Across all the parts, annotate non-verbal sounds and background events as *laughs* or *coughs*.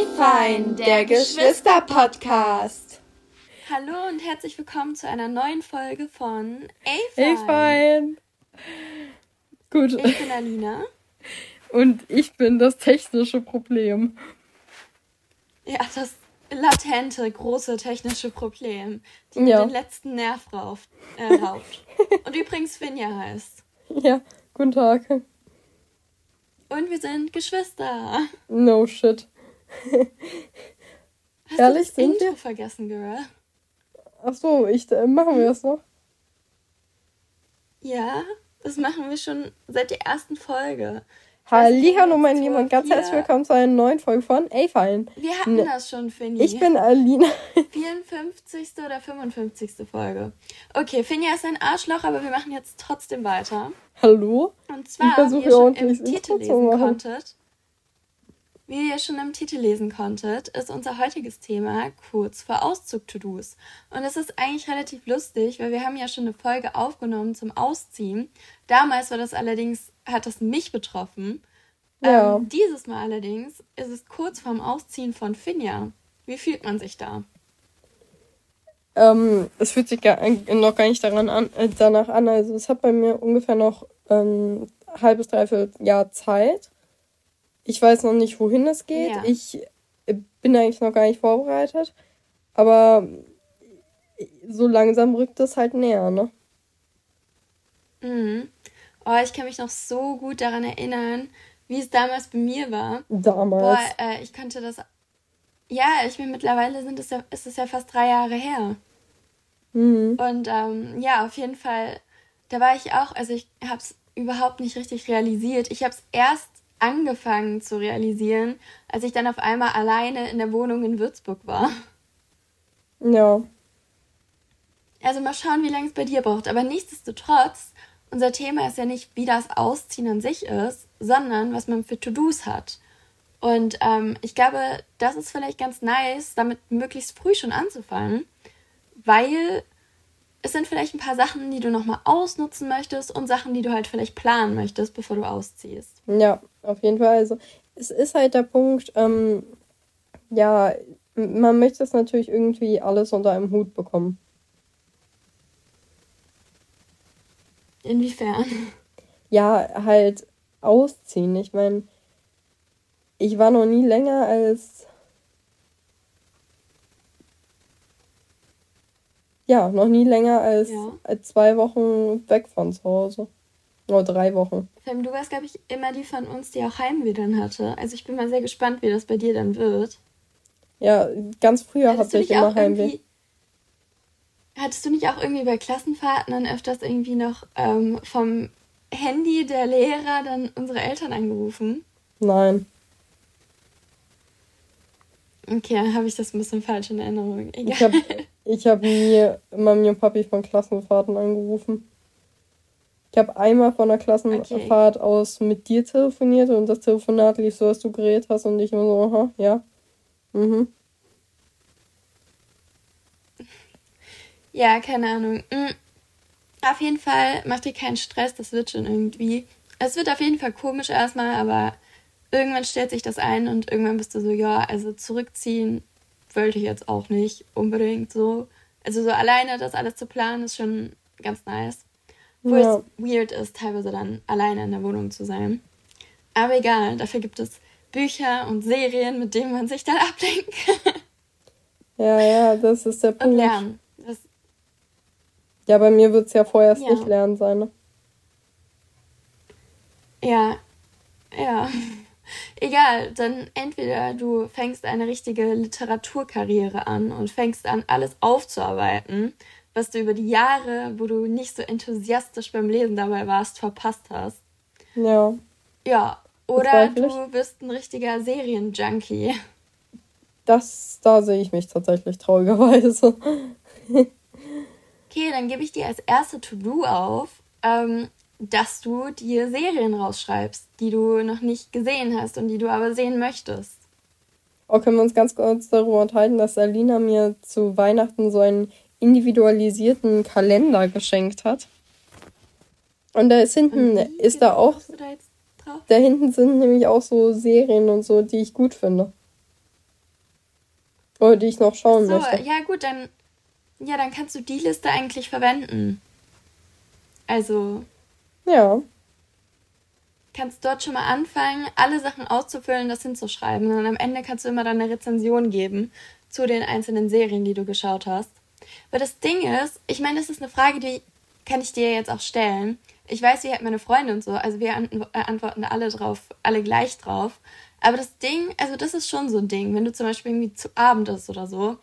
A-Fein, der Geschwister-Podcast. Hallo und herzlich willkommen zu einer neuen Folge von A-Fein. A-Fein. Gut. Ich bin Alina. Und ich bin das technische Problem. Ja, das latente, große technische Problem, die ja. mir den letzten Nerv rauft, äh, raubt. *laughs* Und übrigens Finja heißt. Ja, guten Tag. Und wir sind Geschwister. No shit. Hast Ehrlich, du das sind Intro wir? vergessen, Girl? Ach so, ich, äh, machen wir das noch? Ja, das machen wir schon seit der ersten Folge. Hallo, mein Lieber, und ganz herzlich willkommen zu einer neuen Folge von A-Fallen. Wir hatten ne. das schon, Finny. Ich bin Alina. *laughs* 54. oder 55. Folge. Okay, Finja ist ein Arschloch, aber wir machen jetzt trotzdem weiter. Hallo? Und zwar, wie ihr schon im Titel lesen konntet, wie ihr schon im Titel lesen konntet, ist unser heutiges Thema kurz vor Auszug-To-Dos. Und es ist eigentlich relativ lustig, weil wir haben ja schon eine Folge aufgenommen zum Ausziehen. Damals war das allerdings, hat das mich betroffen. Ja. Ähm, dieses Mal allerdings ist es kurz vorm Ausziehen von Finja. Wie fühlt man sich da? Ähm, es fühlt sich gar, noch gar nicht daran an, äh, danach an. Also es hat bei mir ungefähr noch ähm, halbes, dreiviertel Jahr Zeit. Ich weiß noch nicht, wohin es geht. Ja. Ich bin eigentlich noch gar nicht vorbereitet. Aber so langsam rückt es halt näher, ne? Mhm. Oh, ich kann mich noch so gut daran erinnern, wie es damals bei mir war. Damals. Boah, äh, ich konnte das. Ja, ich bin mittlerweile sind es ja, ist es ja fast drei Jahre her. Mhm. Und ähm, ja, auf jeden Fall, da war ich auch, also ich habe es überhaupt nicht richtig realisiert. Ich habe es erst angefangen zu realisieren, als ich dann auf einmal alleine in der Wohnung in Würzburg war. Ja. Also mal schauen, wie lange es bei dir braucht. Aber nichtsdestotrotz, unser Thema ist ja nicht, wie das Ausziehen an sich ist, sondern was man für To-Dos hat. Und ähm, ich glaube, das ist vielleicht ganz nice, damit möglichst früh schon anzufangen, weil es sind vielleicht ein paar Sachen, die du nochmal ausnutzen möchtest und Sachen, die du halt vielleicht planen möchtest, bevor du ausziehst. Ja, auf jeden Fall. Also es ist halt der Punkt, ähm, ja, man möchte es natürlich irgendwie alles unter einem Hut bekommen. Inwiefern? Ja, halt ausziehen. Ich meine, ich war noch nie länger als ja, noch nie länger als, ja. als zwei Wochen weg von zu Hause. Oder drei Wochen. Du warst, glaube ich, immer die von uns, die auch Heimweh dann hatte. Also ich bin mal sehr gespannt, wie das bei dir dann wird. Ja, ganz früher hatte ich immer Heimweh. Hattest du nicht auch irgendwie bei Klassenfahrten dann öfters irgendwie noch ähm, vom Handy der Lehrer dann unsere Eltern angerufen? Nein. Okay, dann habe ich das ein bisschen falsch in Erinnerung. Egal. Ich habe ich hab nie Mami und Papi von Klassenfahrten angerufen. Ich habe einmal von der Klassenfahrt okay. aus mit dir telefoniert und das Telefonat lief so, dass du geredet hast und ich immer so, aha, ja. Mhm. Ja, keine Ahnung. Mhm. Auf jeden Fall mach dir keinen Stress, das wird schon irgendwie. Es wird auf jeden Fall komisch erstmal, aber irgendwann stellt sich das ein und irgendwann bist du so, ja, also zurückziehen wollte ich jetzt auch nicht unbedingt so. Also so alleine das alles zu planen ist schon ganz nice. Wo ja. es weird ist, teilweise dann alleine in der Wohnung zu sein. Aber egal, dafür gibt es Bücher und Serien, mit denen man sich dann *laughs* ablenken kann. Ja, ja, das ist der Punkt. Und lernen. Das ja, bei mir wird es ja vorerst ja. nicht lernen sein, ne? Ja, ja. Egal, dann entweder du fängst eine richtige Literaturkarriere an und fängst an, alles aufzuarbeiten, was du über die Jahre, wo du nicht so enthusiastisch beim Lesen dabei warst, verpasst hast. Ja. Ja, oder du wirst ein richtiger Serienjunkie. Das, da sehe ich mich tatsächlich traurigerweise. *laughs* okay, dann gebe ich dir als erste To-Do auf, ähm, dass du dir Serien rausschreibst, die du noch nicht gesehen hast und die du aber sehen möchtest. Oh, können wir uns ganz kurz darüber unterhalten, dass Alina mir zu Weihnachten so einen individualisierten Kalender geschenkt hat. Und da ist hinten, ist da auch, da, da hinten sind nämlich auch so Serien und so, die ich gut finde. Oder die ich noch schauen so, möchte. Ja, gut, dann, ja, dann kannst du die Liste eigentlich verwenden. Also. Ja. Kannst dort schon mal anfangen, alle Sachen auszufüllen, das hinzuschreiben. Und am Ende kannst du immer dann eine Rezension geben zu den einzelnen Serien, die du geschaut hast. Weil das Ding ist, ich meine, das ist eine Frage, die kann ich dir jetzt auch stellen. Ich weiß, wie halt meine Freunde und so, also wir äh, antworten alle drauf, alle gleich drauf. Aber das Ding, also das ist schon so ein Ding, wenn du zum Beispiel irgendwie zu Abend ist oder so,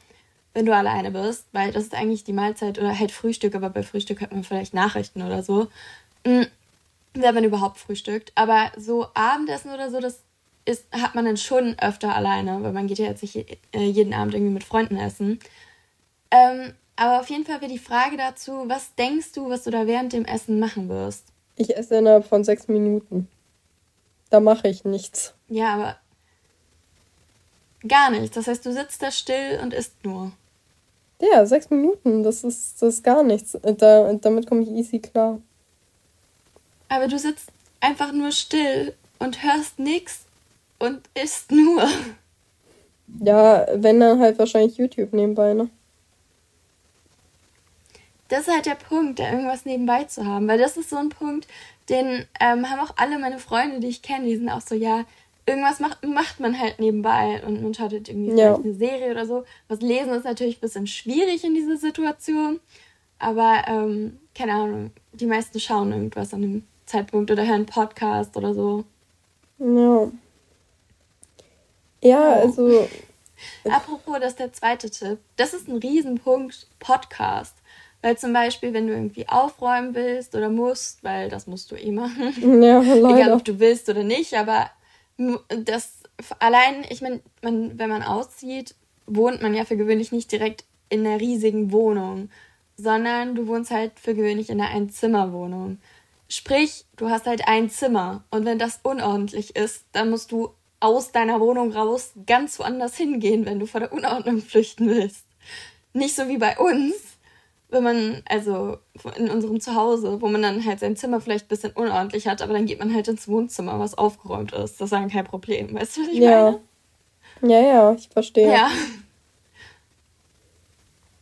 wenn du alleine bist, weil das ist eigentlich die Mahlzeit oder halt Frühstück, aber bei Frühstück hat man vielleicht Nachrichten oder so, mm, wenn man überhaupt frühstückt. Aber so Abendessen oder so, das ist, hat man dann schon öfter alleine, weil man geht ja jetzt nicht äh, jeden Abend irgendwie mit Freunden essen. Ähm, aber auf jeden Fall wäre die Frage dazu, was denkst du, was du da während dem Essen machen wirst? Ich esse innerhalb von sechs Minuten. Da mache ich nichts. Ja, aber gar nichts. Das heißt, du sitzt da still und isst nur. Ja, sechs Minuten, das ist, das ist gar nichts. Da, damit komme ich easy klar. Aber du sitzt einfach nur still und hörst nichts und isst nur. Ja, wenn dann halt wahrscheinlich YouTube nebenbei, ne? Das ist halt der Punkt, da irgendwas nebenbei zu haben. Weil das ist so ein Punkt, den ähm, haben auch alle meine Freunde, die ich kenne, die sind auch so, ja, irgendwas macht, macht man halt nebenbei und man schaut halt irgendwie ja. eine Serie oder so. Was lesen ist natürlich ein bisschen schwierig in dieser Situation. Aber, ähm, keine Ahnung, die meisten schauen irgendwas an dem Zeitpunkt oder hören Podcast oder so. Ja. Ja, oh. also. *laughs* Apropos, das ist der zweite Tipp. Das ist ein Riesenpunkt, Podcast. Weil zum Beispiel, wenn du irgendwie aufräumen willst oder musst, weil das musst du eh machen. *laughs* Ja, *laughs* leider. Egal, ob du willst oder nicht, aber das allein, ich meine, man, wenn man auszieht, wohnt man ja für gewöhnlich nicht direkt in einer riesigen Wohnung, sondern du wohnst halt für gewöhnlich in einer Einzimmerwohnung. Sprich, du hast halt ein Zimmer und wenn das unordentlich ist, dann musst du aus deiner Wohnung raus ganz woanders hingehen, wenn du vor der Unordnung flüchten willst. Nicht so wie bei uns, wenn man, also in unserem Zuhause, wo man dann halt sein Zimmer vielleicht ein bisschen unordentlich hat, aber dann geht man halt ins Wohnzimmer, was aufgeräumt ist. Das ist dann kein Problem. Weißt du, was ich ja. meine? Ja, ja, ich verstehe. Ja.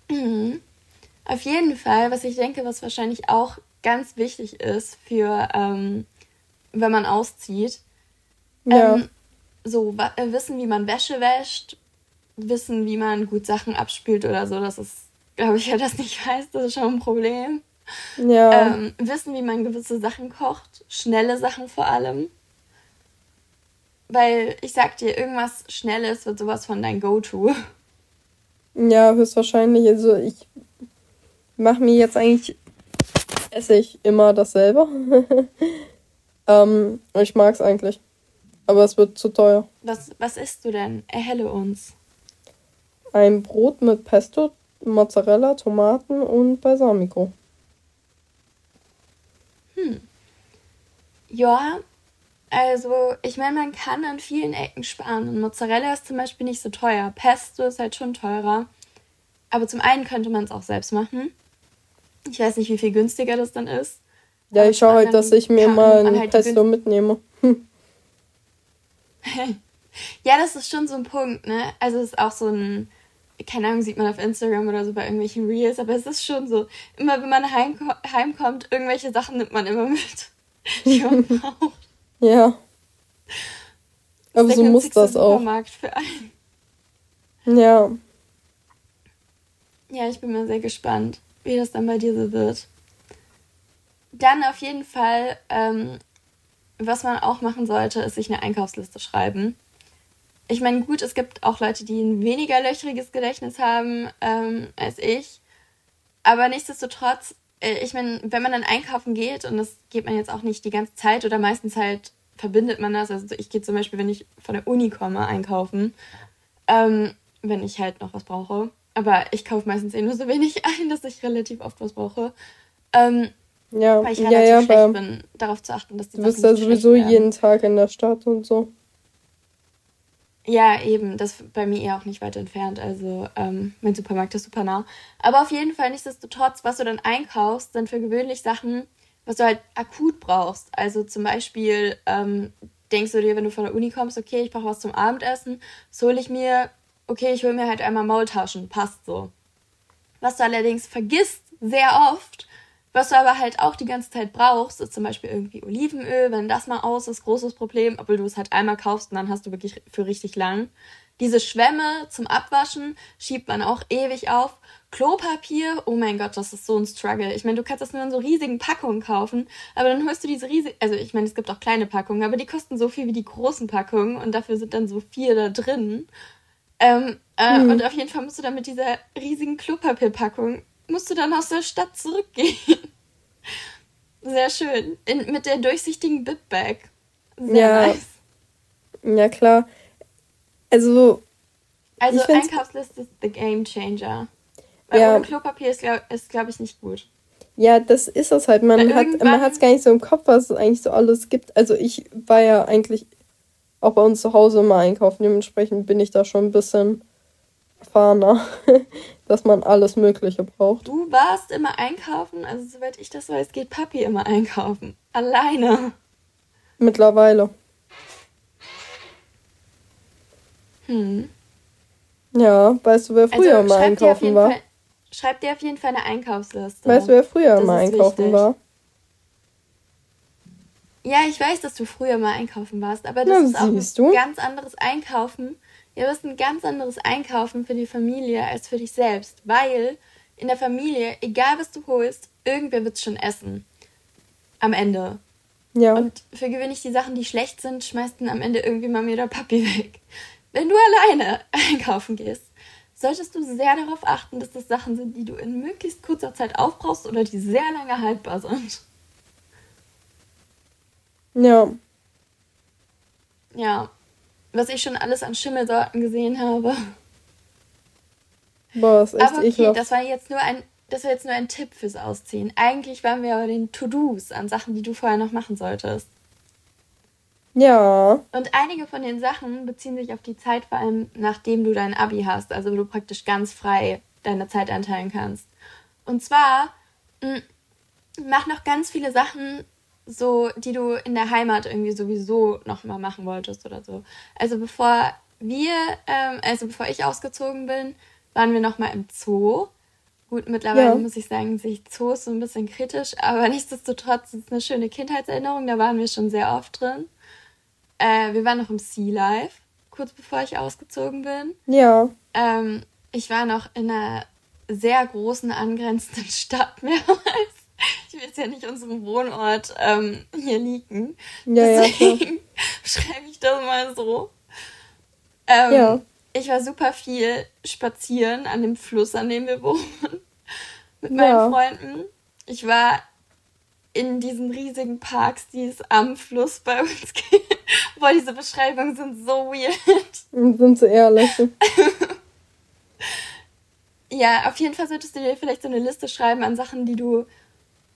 Mhm. Auf jeden Fall, was ich denke, was wahrscheinlich auch ganz wichtig ist für, ähm, wenn man auszieht, ja. ähm, so äh, wissen, wie man Wäsche wäscht, wissen, wie man gut Sachen abspült oder so, das ist glaube ich, wer das nicht *laughs* weiß, das ist schon ein Problem. Ja. Ähm, wissen, wie man gewisse Sachen kocht, schnelle Sachen vor allem. Weil ich sag dir, irgendwas Schnelles wird sowas von dein Go-To. *laughs* Ja, höchstwahrscheinlich. Also ich mache mir jetzt eigentlich, esse ich immer dasselbe. *laughs* ähm, ich mag es eigentlich. Aber es wird zu teuer. Was, was isst du denn? Erhelle uns. Ein Brot mit Pesto, Mozzarella, Tomaten und Balsamico. Hm. Ja, also ich meine, man kann an vielen Ecken sparen. Und Mozzarella ist zum Beispiel nicht so teuer. Pesto ist halt schon teurer. Aber zum einen könnte man es auch selbst machen. Ich weiß nicht, wie viel günstiger das dann ist. Ja, ich schaue halt, dass ich mir mal ein halt Pesto mitnehme. *laughs* ja, das ist schon so ein Punkt, ne? Also es ist auch so ein keine Ahnung, sieht man auf Instagram oder so bei irgendwelchen Reels, aber es ist schon so, immer wenn man heimko heimkommt, irgendwelche Sachen nimmt man immer *laughs* mit, die man *laughs* braucht. Ja. Aber so muss das auch. Für einen. Ja. Ja, ich bin mal sehr gespannt, wie das dann bei dir so wird. Dann auf jeden Fall, ähm, was man auch machen sollte, ist sich eine Einkaufsliste schreiben ich meine, gut, es gibt auch Leute, die ein weniger löchriges Gedächtnis haben ähm, als ich. Aber nichtsdestotrotz, äh, ich meine, wenn man dann einkaufen geht, und das geht man jetzt auch nicht die ganze Zeit oder meistens halt verbindet man das. Also ich gehe zum Beispiel, wenn ich von der Uni komme, einkaufen, ähm, wenn ich halt noch was brauche. Aber ich kaufe meistens eh nur so wenig *laughs* ein, dass ich relativ oft was brauche. Ähm, ja, weil ich relativ ja, ja, schlecht bin, darauf zu achten, dass die Du bist ja sowieso jeden Tag in der Stadt und so. Ja, eben, das bei mir eher auch nicht weit entfernt. Also ähm, mein Supermarkt ist super nah. Aber auf jeden Fall, nichtsdestotrotz, was du dann einkaufst, sind für gewöhnlich Sachen, was du halt akut brauchst. Also zum Beispiel ähm, denkst du dir, wenn du von der Uni kommst, okay, ich brauche was zum Abendessen, so hole ich mir okay, ich hole mir halt einmal Maultaschen, passt so. Was du allerdings vergisst, sehr oft, was du aber halt auch die ganze Zeit brauchst, ist zum Beispiel irgendwie Olivenöl. Wenn das mal aus ist, großes Problem, obwohl du es halt einmal kaufst und dann hast du wirklich für richtig lang. Diese Schwämme zum Abwaschen schiebt man auch ewig auf. Klopapier, oh mein Gott, das ist so ein Struggle. Ich meine, du kannst das nur in so riesigen Packungen kaufen, aber dann holst du diese riesigen, also ich meine, es gibt auch kleine Packungen, aber die kosten so viel wie die großen Packungen und dafür sind dann so vier da drin. Ähm, äh, hm. Und auf jeden Fall musst du dann mit dieser riesigen Klopapierpackung, musst du dann aus der Stadt zurückgehen. *laughs* Sehr schön. In, mit der durchsichtigen Bitbag. Sehr ja. nice. Ja, klar. Also. Also Einkaufsliste ist the game changer. Weil ja. ohne Klopapier ist, glaube glaub ich, nicht gut. Ja, das ist es halt. Man hat es gar nicht so im Kopf, was es eigentlich so alles gibt. Also ich war ja eigentlich auch bei uns zu Hause immer einkaufen. Dementsprechend bin ich da schon ein bisschen erfahrener, *laughs* dass man alles Mögliche braucht. Du warst immer einkaufen? Also soweit ich das weiß, geht Papi immer einkaufen. Alleine. Mittlerweile. Hm. Ja, weißt du, wer früher also, mal einkaufen war? Fall, schreib dir auf jeden Fall eine Einkaufsliste. Weißt du, wer früher das mal einkaufen wichtig. war? Ja, ich weiß, dass du früher mal einkaufen warst, aber das Na, ist auch ein du? ganz anderes Einkaufen. Ja, das ist ein ganz anderes Einkaufen für die Familie als für dich selbst, weil in der Familie, egal was du holst, irgendwer wird es schon essen. Am Ende. Ja. Und für gewöhnlich die Sachen, die schlecht sind, schmeißt dann am Ende irgendwie Mami oder Papi weg. Wenn du alleine *laughs* einkaufen gehst, solltest du sehr darauf achten, dass das Sachen sind, die du in möglichst kurzer Zeit aufbrauchst oder die sehr lange haltbar sind. Ja. Ja. Was ich schon alles an Schimmelsorten gesehen habe. Boah, ist echt Aber okay, ekelhaft. das war jetzt nur ein das war jetzt nur ein Tipp fürs Ausziehen. Eigentlich waren wir bei den To-Dos an Sachen, die du vorher noch machen solltest. Ja. Und einige von den Sachen beziehen sich auf die Zeit, vor allem nachdem du dein Abi hast, also du praktisch ganz frei deine Zeit einteilen kannst. Und zwar mh, mach noch ganz viele Sachen, so die du in der Heimat irgendwie sowieso noch mal machen wolltest oder so. Also bevor wir, ähm, also bevor ich ausgezogen bin, waren wir noch mal im Zoo. Gut, mittlerweile ja. muss ich sagen, sehe ich Zoos so ein bisschen kritisch, aber *laughs* nichtsdestotrotz ist es eine schöne Kindheitserinnerung. Da waren wir schon sehr oft drin. Äh, wir waren noch im Sea Life, kurz bevor ich ausgezogen bin. Ja. Ähm, ich war noch in einer sehr großen angrenzenden *laughs* Stadt mehrmals. Jetzt ja nicht unseren Wohnort ähm, hier liegen. Ja, Deswegen ja, *laughs* schreibe ich das mal so. Ähm, ja. Ich war super viel spazieren an dem Fluss, an dem wir wohnen. *laughs* Mit meinen. Freunden. Ich war in diesen riesigen Parks, die es am Fluss bei uns *laughs* gibt. Boah, diese Beschreibungen sind so weird. Sind sie ehrlich. ja, auf jeden Fall solltest du dir vielleicht so eine Liste schreiben an Sachen, die du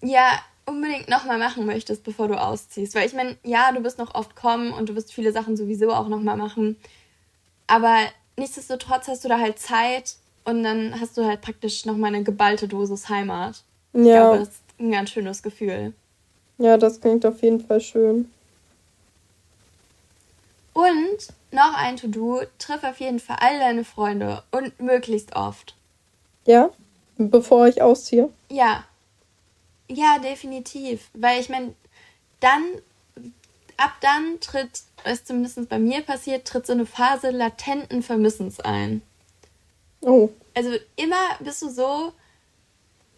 ja unbedingt nochmal machen möchtest, bevor du ausziehst. Weil ich meine, ja, du wirst noch oft kommen und du wirst viele Sachen sowieso auch nochmal machen. Aber nichtsdestotrotz hast du da halt Zeit und dann hast du halt praktisch nochmal eine geballte Dosis Heimat. Ja. Ich glaube, das ein ganz schönes Gefühl. Ja, das klingt auf jeden Fall schön. Und noch ein To-Do, triff auf jeden Fall all deine Freunde und möglichst oft. Ja? Bevor ich ausziehe? Ja. Ja, definitiv. Weil ich meine, dann, ab dann tritt, ist zumindest bei mir passiert, tritt so eine Phase latenten Vermissens ein. Oh. Also immer bist du so,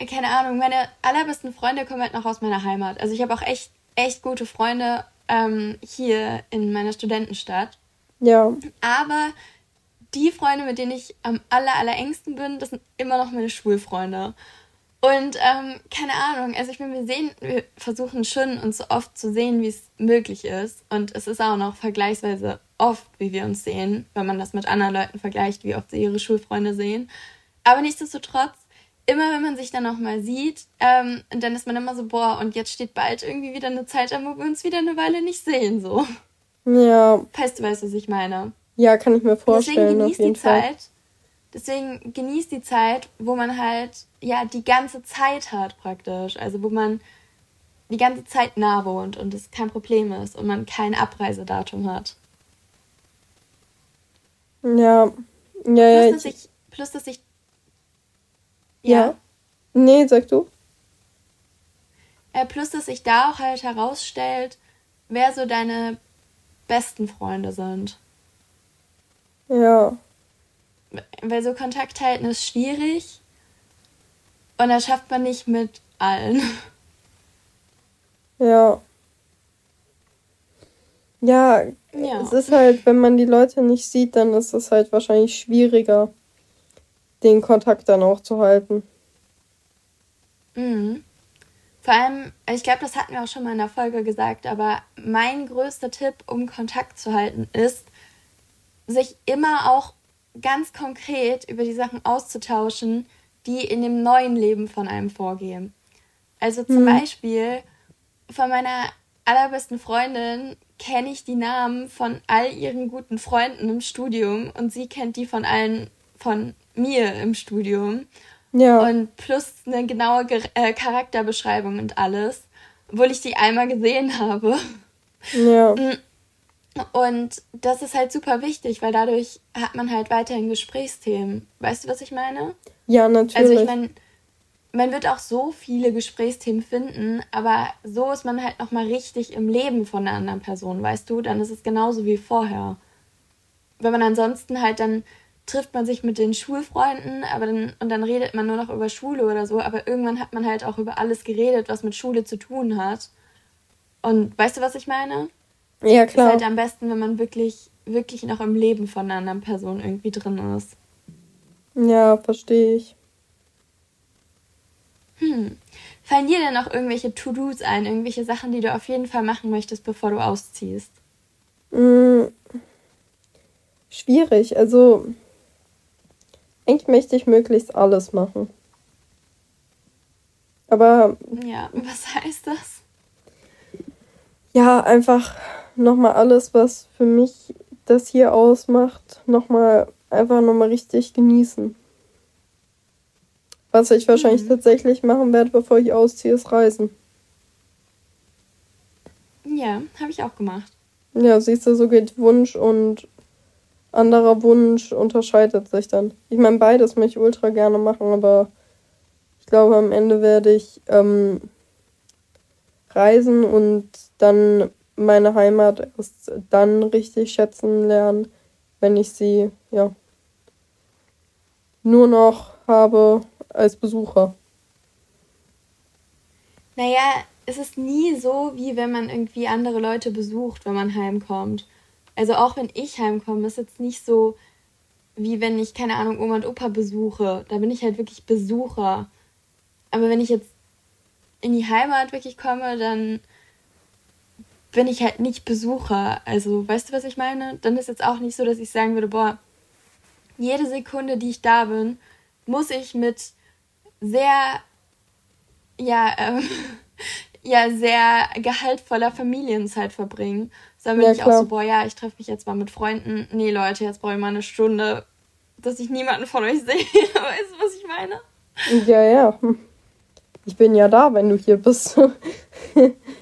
keine Ahnung, meine allerbesten Freunde kommen halt noch aus meiner Heimat. Also ich habe auch echt, echt gute Freunde ähm, hier in meiner Studentenstadt. Ja. Aber die Freunde, mit denen ich am aller, allerengsten bin, das sind immer noch meine Schulfreunde. Und ähm, keine Ahnung, also ich meine, wir sehen, wir versuchen schon uns so oft zu sehen, wie es möglich ist. Und es ist auch noch vergleichsweise oft, wie wir uns sehen, wenn man das mit anderen Leuten vergleicht, wie oft sie ihre Schulfreunde sehen. Aber nichtsdestotrotz immer wenn man sich dann nochmal sieht, ähm, dann ist man immer so, boah, und jetzt steht bald irgendwie wieder eine Zeit an, wo wir uns wieder eine Weile nicht sehen, so. Ja. Weißt du, weißt du, was ich meine? Ja, kann ich mir vorstellen. Deswegen genießt die Fall. Zeit. Deswegen genießt die Zeit, wo man halt, ja, die ganze Zeit hat praktisch. Also wo man die ganze Zeit nah wohnt und es kein Problem ist und man kein Abreisedatum hat. Ja, Ja, plus, dass ich, plus, dass ich. Ja. ja. Nee, sag du. Äh, plus, dass sich da auch halt herausstellt, wer so deine besten Freunde sind. Ja. Weil so Kontakt halten ist schwierig. Und das schafft man nicht mit allen. Ja. Ja, ja, es ist halt, wenn man die Leute nicht sieht, dann ist es halt wahrscheinlich schwieriger, den Kontakt dann auch zu halten. Mhm. Vor allem, ich glaube, das hatten wir auch schon mal in der Folge gesagt, aber mein größter Tipp, um Kontakt zu halten, ist, sich immer auch ganz konkret über die Sachen auszutauschen, die in dem neuen Leben von einem vorgehen. Also zum mhm. Beispiel von meiner allerbesten Freundin kenne ich die Namen von all ihren guten Freunden im Studium und sie kennt die von allen von mir im Studium. Ja. Und plus eine genaue Ger äh, Charakterbeschreibung und alles, obwohl ich die einmal gesehen *laughs* habe. Ja. Und das ist halt super wichtig, weil dadurch hat man halt weiterhin Gesprächsthemen. Weißt du, was ich meine? Ja, natürlich. Also ich meine, man wird auch so viele Gesprächsthemen finden, aber so ist man halt nochmal richtig im Leben von einer anderen Person, weißt du? Dann ist es genauso wie vorher. Wenn man ansonsten halt dann trifft man sich mit den Schulfreunden, aber dann und dann redet man nur noch über Schule oder so, aber irgendwann hat man halt auch über alles geredet, was mit Schule zu tun hat. Und weißt du, was ich meine? Ja, klar. Ist halt am besten, wenn man wirklich wirklich noch im Leben von einer anderen Person irgendwie drin ist. Ja, verstehe ich. Hm. Fallen dir denn noch irgendwelche To-Dos ein, irgendwelche Sachen, die du auf jeden Fall machen möchtest, bevor du ausziehst? Hm. Schwierig. Also, eigentlich möchte ich möglichst alles machen. Aber. Ja, *laughs* was heißt das? Ja, einfach nochmal alles, was für mich das hier ausmacht, nochmal einfach nochmal richtig genießen. Was ich wahrscheinlich mhm. tatsächlich machen werde, bevor ich ausziehe, ist Reisen. Ja, habe ich auch gemacht. Ja, siehst du, so geht Wunsch und anderer Wunsch unterscheidet sich dann. Ich meine, beides möchte ich ultra gerne machen, aber ich glaube, am Ende werde ich ähm, reisen und dann meine Heimat erst dann richtig schätzen lernen, wenn ich sie, ja, nur noch habe als Besucher. Naja, es ist nie so, wie wenn man irgendwie andere Leute besucht, wenn man heimkommt. Also auch wenn ich heimkomme, ist jetzt nicht so, wie wenn ich, keine Ahnung, Oma und Opa besuche. Da bin ich halt wirklich Besucher. Aber wenn ich jetzt in die Heimat wirklich komme, dann bin ich halt nicht Besucher. Also, weißt du, was ich meine? Dann ist jetzt auch nicht so, dass ich sagen würde, boah, jede Sekunde, die ich da bin, muss ich mit sehr, ja, ähm, *laughs* ja, sehr gehaltvoller Familienzeit verbringen. Sondern bin ja, ich auch so, boah, ja, ich treffe mich jetzt mal mit Freunden. Nee, Leute, jetzt brauche ich mal eine Stunde, dass ich niemanden von euch sehe. *laughs* weißt du, was ich meine? Ja, ja. Ich bin ja da, wenn du hier bist. *laughs*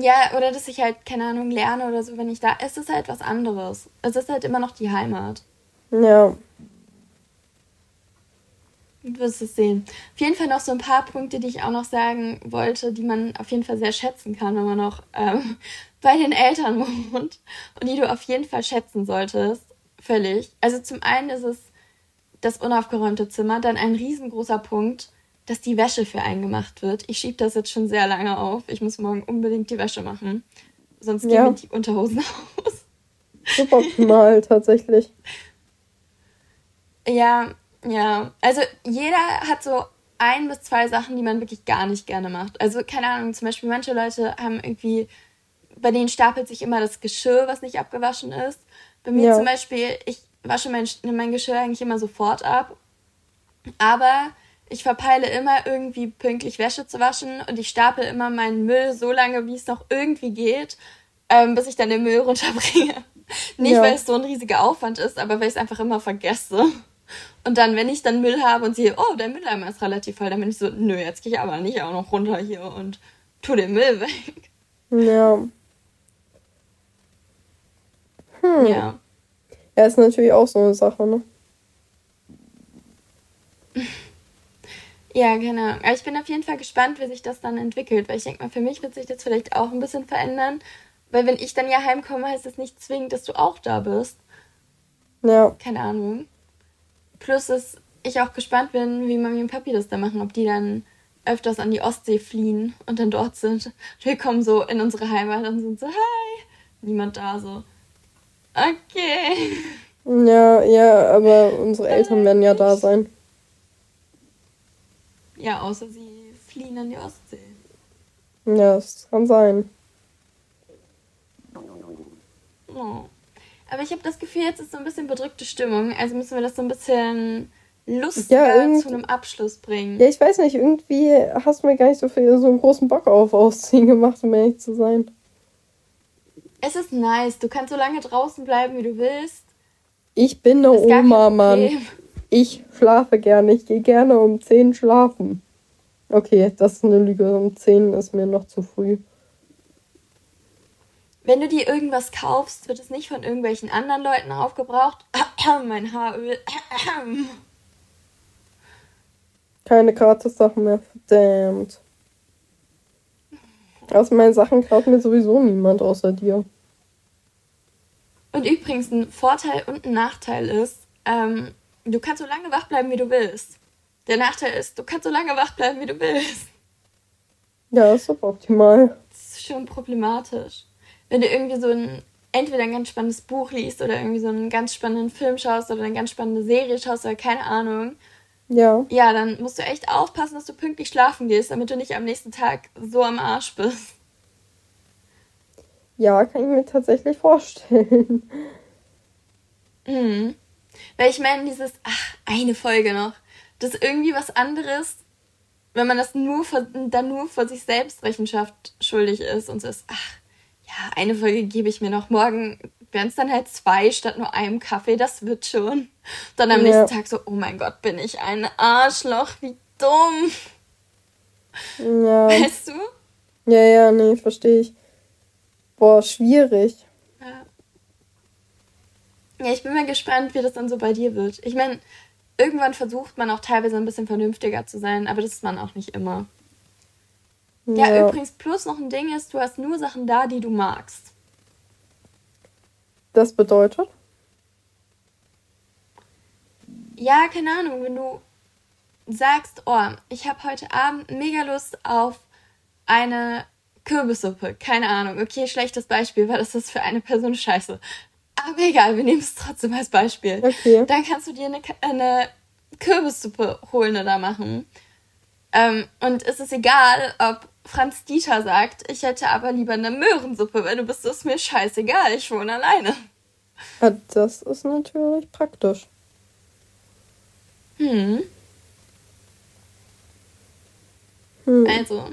ja, oder dass ich halt, keine Ahnung, lerne oder so, wenn ich da. Es ist halt was anderes. Es ist halt immer noch die Heimat. Ja. Du wirst es sehen. Auf jeden Fall noch so ein paar Punkte, die ich auch noch sagen wollte, die man auf jeden Fall sehr schätzen kann, wenn man noch ähm, *laughs* bei den Eltern *laughs* wohnt und die du auf jeden Fall schätzen solltest. Völlig. Also zum einen ist es das unaufgeräumte Zimmer, dann ein riesengroßer Punkt, dass die Wäsche für einen gemacht wird. Ich schiebe das jetzt schon sehr lange auf. Ich muss morgen unbedingt die Wäsche machen. Sonst ja. gehen mir die Unterhosen *laughs* aus. Super optimal, tatsächlich. Ja, ja, also jeder hat so ein bis zwei Sachen, die man wirklich gar nicht gerne macht. Also keine Ahnung, zum Beispiel manche Leute haben irgendwie, bei denen stapelt sich immer das Geschirr, was nicht abgewaschen ist. Bei mir ja. zum Beispiel, ich wasche mein, mein Geschirr eigentlich immer sofort ab, aber ich verpeile immer irgendwie pünktlich Wäsche zu waschen und ich stapel immer meinen Müll so lange, wie es noch irgendwie geht, ähm, bis ich dann den Müll *laughs* runterbringe. Nicht, ja. weil es so ein riesiger Aufwand ist, aber weil ich es einfach immer vergesse. Und dann, wenn ich dann Müll habe und sehe, oh, der Mülleimer ist relativ voll, dann bin ich so, nö, jetzt gehe ich aber nicht auch noch runter hier und tu den Müll weg. Ja. Hm. Ja. Ja, ist natürlich auch so eine Sache, ne? Ja, genau. Aber ich bin auf jeden Fall gespannt, wie sich das dann entwickelt, weil ich denke mal, für mich wird sich das vielleicht auch ein bisschen verändern. Weil wenn ich dann ja heimkomme, heißt das nicht zwingend, dass du auch da bist. Ja. Keine Ahnung. Plus, dass ich auch gespannt bin, wie Mami und Papi das da machen, ob die dann öfters an die Ostsee fliehen und dann dort sind. Wir kommen so in unsere Heimat und sind so, hi, niemand da, so, okay. Ja, ja, aber unsere Eltern werden ja da sein. Ja, außer sie fliehen an die Ostsee. Ja, das kann sein. Oh. Aber ich habe das Gefühl, jetzt ist so ein bisschen bedrückte Stimmung. Also müssen wir das so ein bisschen lustiger ja, zu einem Abschluss bringen. Ja, ich weiß nicht, irgendwie hast du mir gar nicht so viel so einen großen Bock auf Ausziehen gemacht, um ehrlich zu sein. Es ist nice. Du kannst so lange draußen bleiben, wie du willst. Ich bin eine Oma, Mann. Ich schlafe gerne. Ich gehe gerne um 10 schlafen. Okay, das ist eine Lüge. Um 10 ist mir noch zu früh. Wenn du dir irgendwas kaufst, wird es nicht von irgendwelchen anderen Leuten aufgebraucht. *coughs* mein Haaröl. *coughs* Keine Gratis-Sachen mehr. Verdammt. Aus meinen Sachen kauft mir sowieso niemand außer dir. Und übrigens, ein Vorteil und ein Nachteil ist, ähm, du kannst so lange wach bleiben, wie du willst. Der Nachteil ist, du kannst so lange wach bleiben, wie du willst. Ja, ist doch optimal. Das ist schon problematisch. Wenn du irgendwie so ein, entweder ein ganz spannendes Buch liest oder irgendwie so einen ganz spannenden Film schaust oder eine ganz spannende Serie schaust oder keine Ahnung. Ja. Ja, dann musst du echt aufpassen, dass du pünktlich schlafen gehst, damit du nicht am nächsten Tag so am Arsch bist. Ja, kann ich mir tatsächlich vorstellen. Mhm. Weil ich meine, dieses, ach, eine Folge noch, das ist irgendwie was anderes, wenn man das nur vor, dann nur vor sich selbst Rechenschaft schuldig ist und so ist, ach, ja, eine Folge gebe ich mir noch. Morgen werden es dann halt zwei statt nur einem Kaffee, das wird schon. Dann am ja. nächsten Tag so, oh mein Gott, bin ich ein Arschloch, wie dumm. Ja. Weißt du? Ja, ja, nee, verstehe ich. Boah, schwierig. Ja. Ich bin mal gespannt, wie das dann so bei dir wird. Ich meine, irgendwann versucht man auch teilweise ein bisschen vernünftiger zu sein, aber das ist man auch nicht immer. Ja, ja übrigens, plus noch ein Ding ist, du hast nur Sachen da, die du magst. Das bedeutet? Ja, keine Ahnung, wenn du sagst, oh, ich habe heute Abend mega Lust auf eine Kürbissuppe. Keine Ahnung. Okay, schlechtes Beispiel, weil das ist für eine Person scheiße. Aber egal, wir nehmen es trotzdem als Beispiel. Okay. Dann kannst du dir eine, eine Kürbissuppe holen oder machen. Ähm, und es ist egal, ob Franz Dieter sagt, ich hätte aber lieber eine Möhrensuppe, weil du bist es mir scheißegal, ich wohne alleine. Ja, das ist natürlich praktisch. Hm. hm. Also,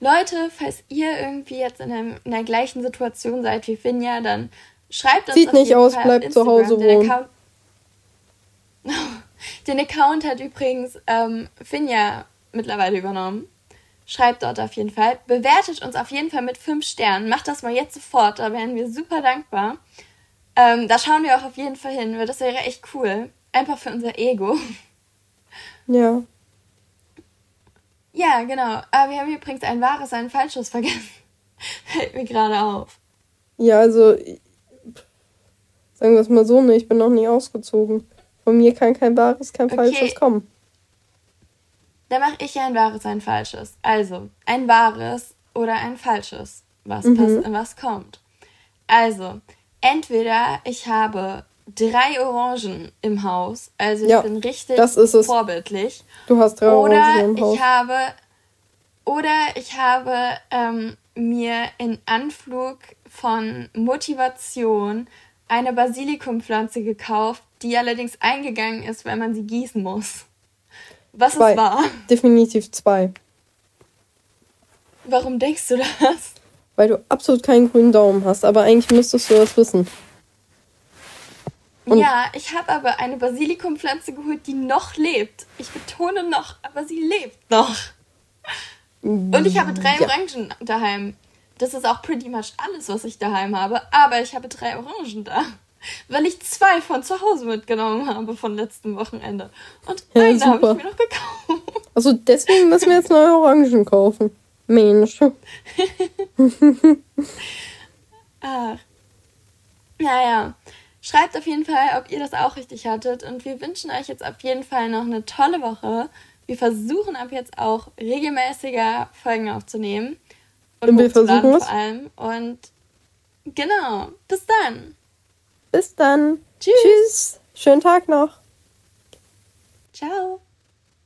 Leute, falls ihr irgendwie jetzt in, einem, in der gleichen Situation seid wie Finja, dann schreibt uns Sieht nicht aus, bleibt zu Hause wohnen. Den Account, *laughs* den Account hat übrigens ähm, Finja mittlerweile übernommen. Schreibt dort auf jeden Fall. Bewertet uns auf jeden Fall mit 5 Sternen. Macht das mal jetzt sofort, da wären wir super dankbar. Ähm, da schauen wir auch auf jeden Fall hin, weil das wäre echt cool. Einfach für unser Ego. *laughs* Ja. Ja, genau. Aber wir haben übrigens ein wahres, ein falsches vergessen. *laughs* Fällt mir gerade auf. Ja, also sagen wir es mal so, ne, ich bin noch nie ausgezogen. Von mir kann kein wahres, kein okay. falsches kommen. Da mache ich ein wahres, ein falsches. Also, ein wahres oder ein falsches. Was, mhm. passt, was kommt. Also, entweder ich habe drei Orangen im Haus. Also ich ja, bin richtig das ist es. vorbildlich. Du hast drei oder Orangen im Haus. Ich habe, oder ich habe ähm, mir in Anflug von Motivation eine Basilikumpflanze gekauft, die allerdings eingegangen ist, weil man sie gießen muss. Was zwei. es war? Definitiv zwei. Warum denkst du das? Weil du absolut keinen grünen Daumen hast, aber eigentlich müsstest du das wissen. Und ja, ich habe aber eine Basilikumpflanze geholt, die noch lebt. Ich betone noch, aber sie lebt noch. Und ich habe drei ja. Orangen daheim. Das ist auch pretty much alles, was ich daheim habe. Aber ich habe drei Orangen da. Weil ich zwei von zu Hause mitgenommen habe von letztem Wochenende. Und ja, eine habe ich mir noch gekauft. Also deswegen müssen wir jetzt neue Orangen kaufen. Mensch. *laughs* Ach. Naja. Schreibt auf jeden Fall, ob ihr das auch richtig hattet. Und wir wünschen euch jetzt auf jeden Fall noch eine tolle Woche. Wir versuchen ab jetzt auch regelmäßiger Folgen aufzunehmen. Und, wir versuchen es. Vor allem. Und genau. Bis dann. Bis dann. Tschüss. Tschüss. Schönen Tag noch. Ciao.